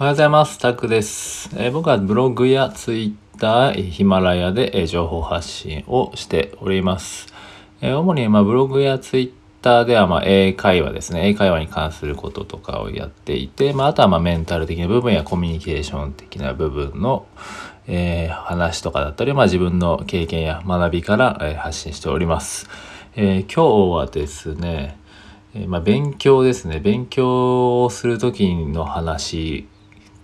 おはようございます。タクです。えー、僕はブログやツイッター、ヒマラヤで、えー、情報発信をしております。えー、主に、まあ、ブログやツイッターでは、まあ、英会話ですね。英会話に関することとかをやっていて、まあ、あとは、まあ、メンタル的な部分やコミュニケーション的な部分の、え、話とかだったり、まあ、自分の経験や学びから、え、発信しております。え、今日はですね、えまあ、勉強ですね。勉強をする時の話、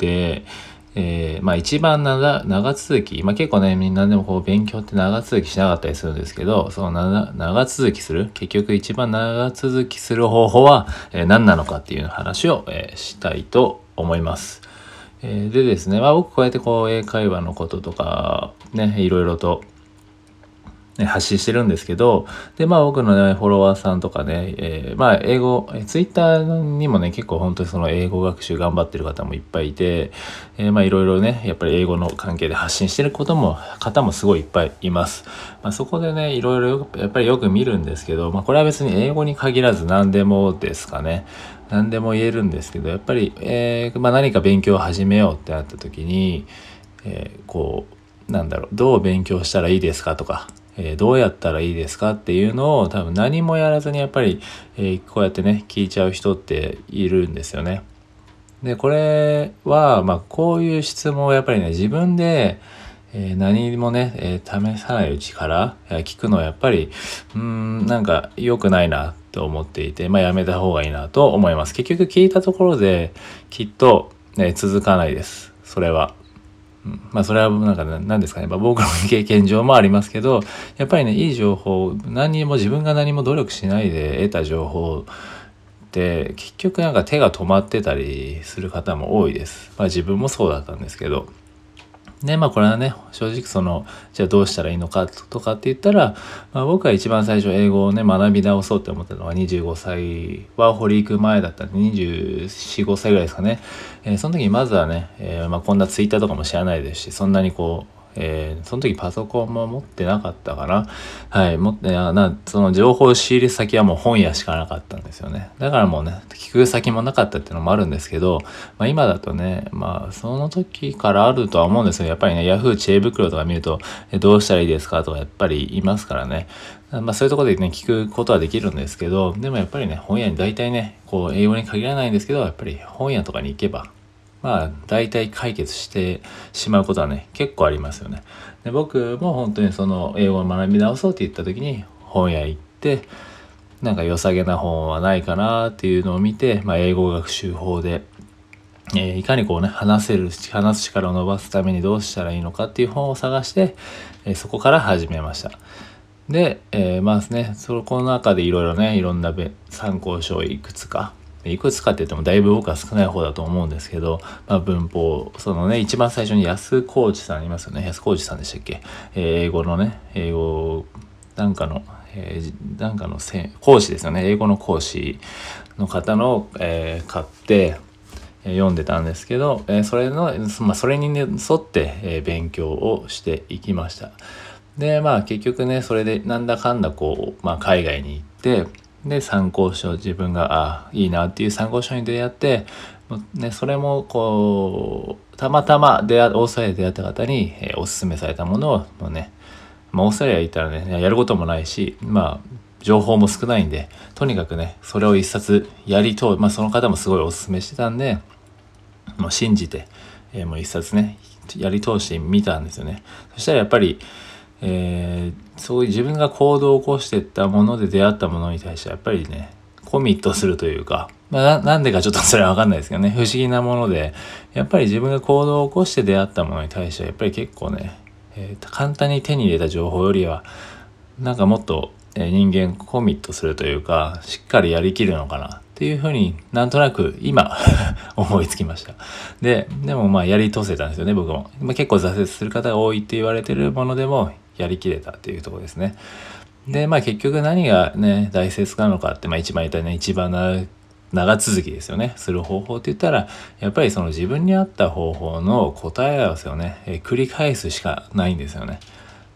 えー、まあ一番長続き、まあ結構ね、みんなでもこう勉強って長続きしなかったりするんですけど、その長続きする、結局一番長続きする方法は、えー、何なのかっていう話を、えー、したいと思います。えー、でですね、まあ僕こうやってこう英会話のこととか、ね、いろいろと発信してるんですけど、で、まあ僕のね、フォロワーさんとかね、えー、まあ英語、ツイッターにもね、結構本当にその英語学習頑張ってる方もいっぱいいて、えー、まあいろいろね、やっぱり英語の関係で発信してることも、方もすごいいっぱいいます。まあそこでね、いろいろやっぱりよく見るんですけど、まあこれは別に英語に限らず何でもですかね。何でも言えるんですけど、やっぱり、えー、まあ何か勉強を始めようってなった時に、えー、こう、なんだろう、どう勉強したらいいですかとか、えー、どうやったらいいですかっていうのを多分何もやらずにやっぱり、えー、こうやってね聞いちゃう人っているんですよね。でこれはまあこういう質問をやっぱりね自分で、えー、何もね、え試さないうちから、聞くのはやっぱりうんなんか良くないなと思っていてまあやめた方がいいなと思います。結局聞いたところできっと、ね、続かないです。それは。まあそれはなんか何ですかね、まあ、僕の経験上もありますけどやっぱりねいい情報何にも自分が何も努力しないで得た情報って結局なんか手が止まってたりする方も多いです。まあ自分もそうだったんですけど。で、まあこれはね、正直その、じゃあどうしたらいいのかとかって言ったら、まあ、僕は一番最初英語をね、学び直そうって思ったのは25歳、は堀行く前だったんで、24、5歳ぐらいですかね。えー、その時にまずはね、えー、まあこんなツイッターとかも知らないですし、そんなにこう、えー、その時パソコンも持ってなかったかな。はい、持ってな、その情報仕入れ先はもう本屋しかなかったんですよね。だからもうね、聞く先もなかったっていうのもあるんですけど、まあ今だとね、まあその時からあるとは思うんですけど、やっぱりね、Yahoo 知恵袋とか見ると、えどうしたらいいですか？とかやっぱりいますからね。まあそういうところでね、聞くことはできるんですけど、でもやっぱりね、本屋に大体ね、こう英語に限らないんですけど、やっぱり本屋とかに行けば、まあ大体解決してしまうことはね結構ありますよね。で僕も本当にその英語を学び直そうって言った時に本屋行ってなんか良さげな本はないかなっていうのを見て、まあ、英語学習法で、えー、いかにこうね話せる話す力を伸ばすためにどうしたらいいのかっていう本を探して、えー、そこから始めました。で、えー、まあね、そこの中でいろいろね、いろんな参考書をいくつかいくつかって言ってもだいぶ僕は少ない方だと思うんですけど、まあ、文法、そのね、一番最初に安コーチさんいますよね。安コーチさんでしたっけ、えー、英語のね、英語、なんかの、えー、なんかのせ講師ですよね。英語の講師の方の、えー、買って、読んでたんですけど、えそれの、まあ、それに、ね、沿って、え勉強をしていきました。で、まあ結局ね、それでなんだかんだこう、まあ海外に行って、で参考書自分があいいなっていう参考書に出会って、ね、それもこうたまたま出会オーストラリアで出会った方に、えー、おすすめされたものをもうね、まあ、オーストラリア行ったらねやることもないしまあ情報も少ないんでとにかくねそれを一冊やりとまあその方もすごいおすすめしてたんでもう信じて、えー、もう一冊ねやり通してみたんですよね。そしたらやっぱりえー、そういう自分が行動を起こしていったもので出会ったものに対してやっぱりねコミットするというか、まあ、なんでかちょっとそれはわかんないですけどね 不思議なものでやっぱり自分が行動を起こして出会ったものに対してはやっぱり結構ね、えー、簡単に手に入れた情報よりはなんかもっと、人間コミットするというかしっかりやりきるのかなっていうふうになんとなく今 思いつきました。で、でもまあやり通せたんですよね、僕も。まあ、結構挫折する方が多いって言われてるものでもやりきれたっていうとこですね。で、まあ結局何がね、大切なのかって、まあ一番言ったね、一番長続きですよね。する方法って言ったら、やっぱりその自分に合った方法の答え合わせをね、え繰り返すしかないんですよね。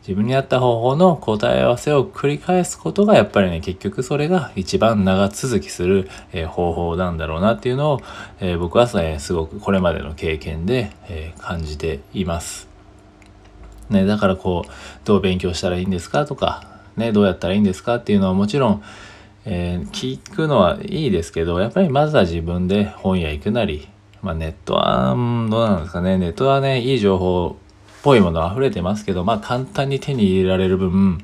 自分に合った方法の答え合わせを繰り返すことがやっぱりね結局それが一番長続きする、えー、方法なんだろうなっていうのを、えー、僕は、ね、すごくこれまでの経験で、えー、感じています。ね、だからこうどう勉強したらいいんですかとか、ね、どうやったらいいんですかっていうのはもちろん、え聞くのはいいですけどやっぱりまずは自分で本屋行くなり、まあ、ネットは、どうなんですかねネットはねいい情報っぽいもの溢れてますけど、まあ簡単に手に入れられる分、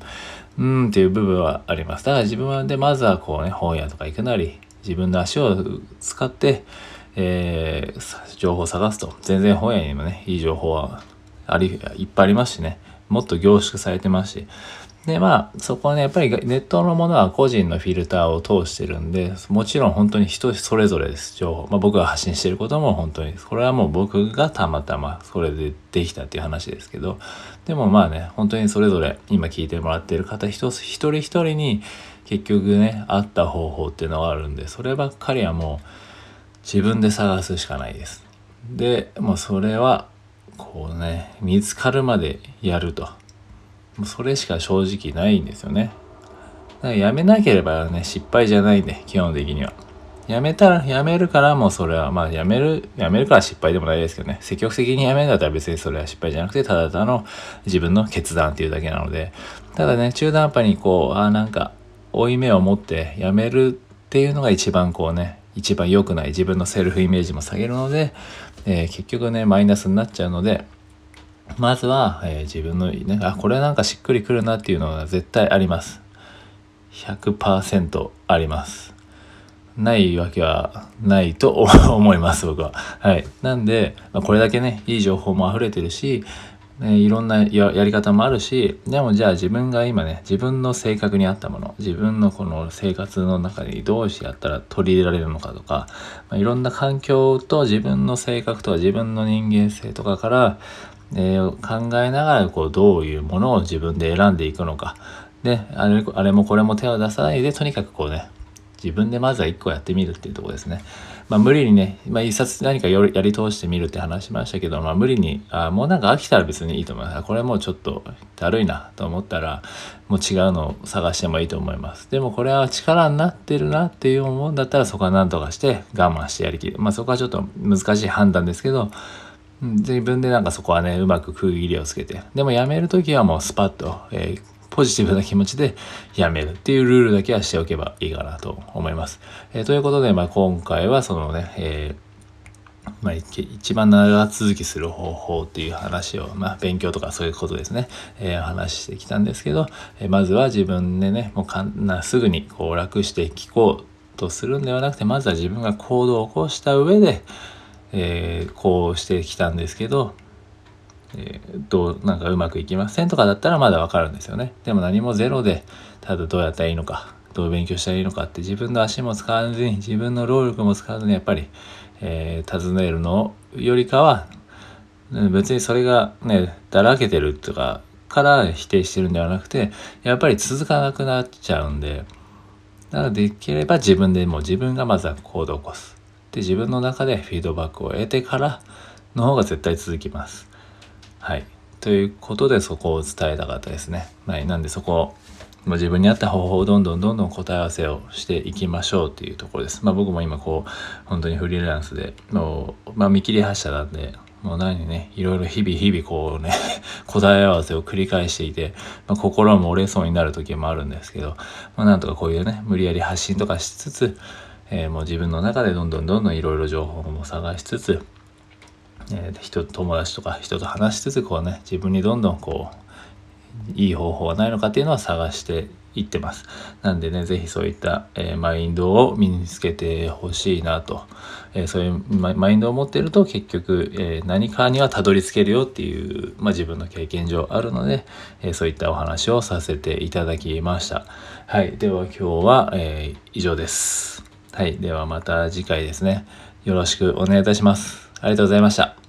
うんっていう部分はあります。だから自分はでまずはこうね、本屋とか行くなり、自分の足を使って、えー、情報を探すと、全然本屋にもね、いい情報はあり、いっぱいありますしね、もっと凝縮されてますし、で、まあ、そこはね、やっぱりネットのものは個人のフィルターを通してるんで、もちろん本当に人それぞれです、情報。まあ僕が発信してることも本当に、これはもう僕がたまたまそれでできたっていう話ですけど、でもまあね、本当にそれぞれ今聞いてもらってる方一つ一人一人に結局ね、あった方法っていうのがあるんで、そればっかりはもう自分で探すしかないです。で、もうそれは、こうね、見つかるまでやると。もうそれしか正直ないんですよね。だからやめなければね、失敗じゃないんで、基本的には。やめたら、やめるからもうそれは、まあやめる、やめるから失敗でもないですけどね。積極的にやめるんだったら別にそれは失敗じゃなくて、ただただの自分の決断っていうだけなので。ただね、中途半端にこう、ああなんか、負い目を持ってやめるっていうのが一番こうね、一番良くない自分のセルフイメージも下げるので、えー、結局ね、マイナスになっちゃうので、まずは、えー、自分の、ね、あ、これなんかしっくりくるなっていうのは絶対あります。100%あります。ないわけはないと思います、僕は。はい。なんで、まあ、これだけね、いい情報も溢れてるし、ね、いろんなやり方もあるし、でもじゃあ自分が今ね、自分の性格に合ったもの、自分のこの生活の中にどうしてやったら取り入れられるのかとか、まあ、いろんな環境と自分の性格とか自分の人間性とかから、えー、考えながらこうどういうものを自分で選んでいくのか。で、あれあれもこれも手を出さないで、とにかくこうね、自分でまずは一個やってみるっていうとこですね。まあ無理にね、まあ一冊何かやり通してみるって話しましたけど、まあ無理に、あもうなんか飽きたら別にいいと思います。これもうちょっとだるいなと思ったら、もう違うのを探してもいいと思います。でもこれは力になってるなっていう思うんだったらそこは何とかして我慢してやりきる。まあそこはちょっと難しい判断ですけど、自分でなんかそこはね、うまく区切りをつけて。でもやめるときはもうスパッと、えー、ポジティブな気持ちでやめるっていうルールだけはしておけばいいかなと思います。えー、ということで、まあ、今回はそのね、えー、まあ、一番長続きする方法っていう話を、まあ、勉強とかそういうことですね、えー、話してきたんですけど、えー、まずは自分でね、もうかんなすぐにこう楽して聞こうとするんではなくて、まずは自分が行動を起こした上で、えー、こうしてきたんですけど、えー、どうなんかうまくいきませんとかだったらまだわかるんですよねでも何もゼロでただどうやったらいいのかどう勉強したらいいのかって自分の足も使わずに自分の労力も使わずにやっぱり、えー、尋ねるのよりかは別にそれがねだらけてるとかから否定してるんではなくてやっぱり続かなくなっちゃうんでだからできれば自分でもう自分がまずは行動を起こすで自分の中でフィードバックを得てからの方が絶対続きます。はい。ということでそこを伝えたかったですね。はい。なんでそこを自分に合った方法をどんどんどんどん答え合わせをしていきましょうっていうところです。まあ僕も今こう、本当にフリーランスで、もう、まあ見切り発車なんで、もう何ね、いろいろ日々日々こうね、答え合わせを繰り返していて、まあ、心も折れそうになる時もあるんですけど、まあなんとかこういうね、無理やり発信とかしつつ、えー、もう自分の中でどんどんどんどんいろいろ情報も探しつつ、えー、人友達とか人と話しつつこうね自分にどんどんこういい方法はないのかっていうのは探していってます。なんでね、是非そういった、えー、マインドを身につけてほしいなと。えー、そういうマインドを持ってると結局、え、何かにはたどり着けるよっていう、まあ、自分の経験上あるので、えそういったお話をさせていただきました。はい。では今日は、え以上です。はい。ではまた次回ですね。よろしくお願いいたします。ありがとうございました。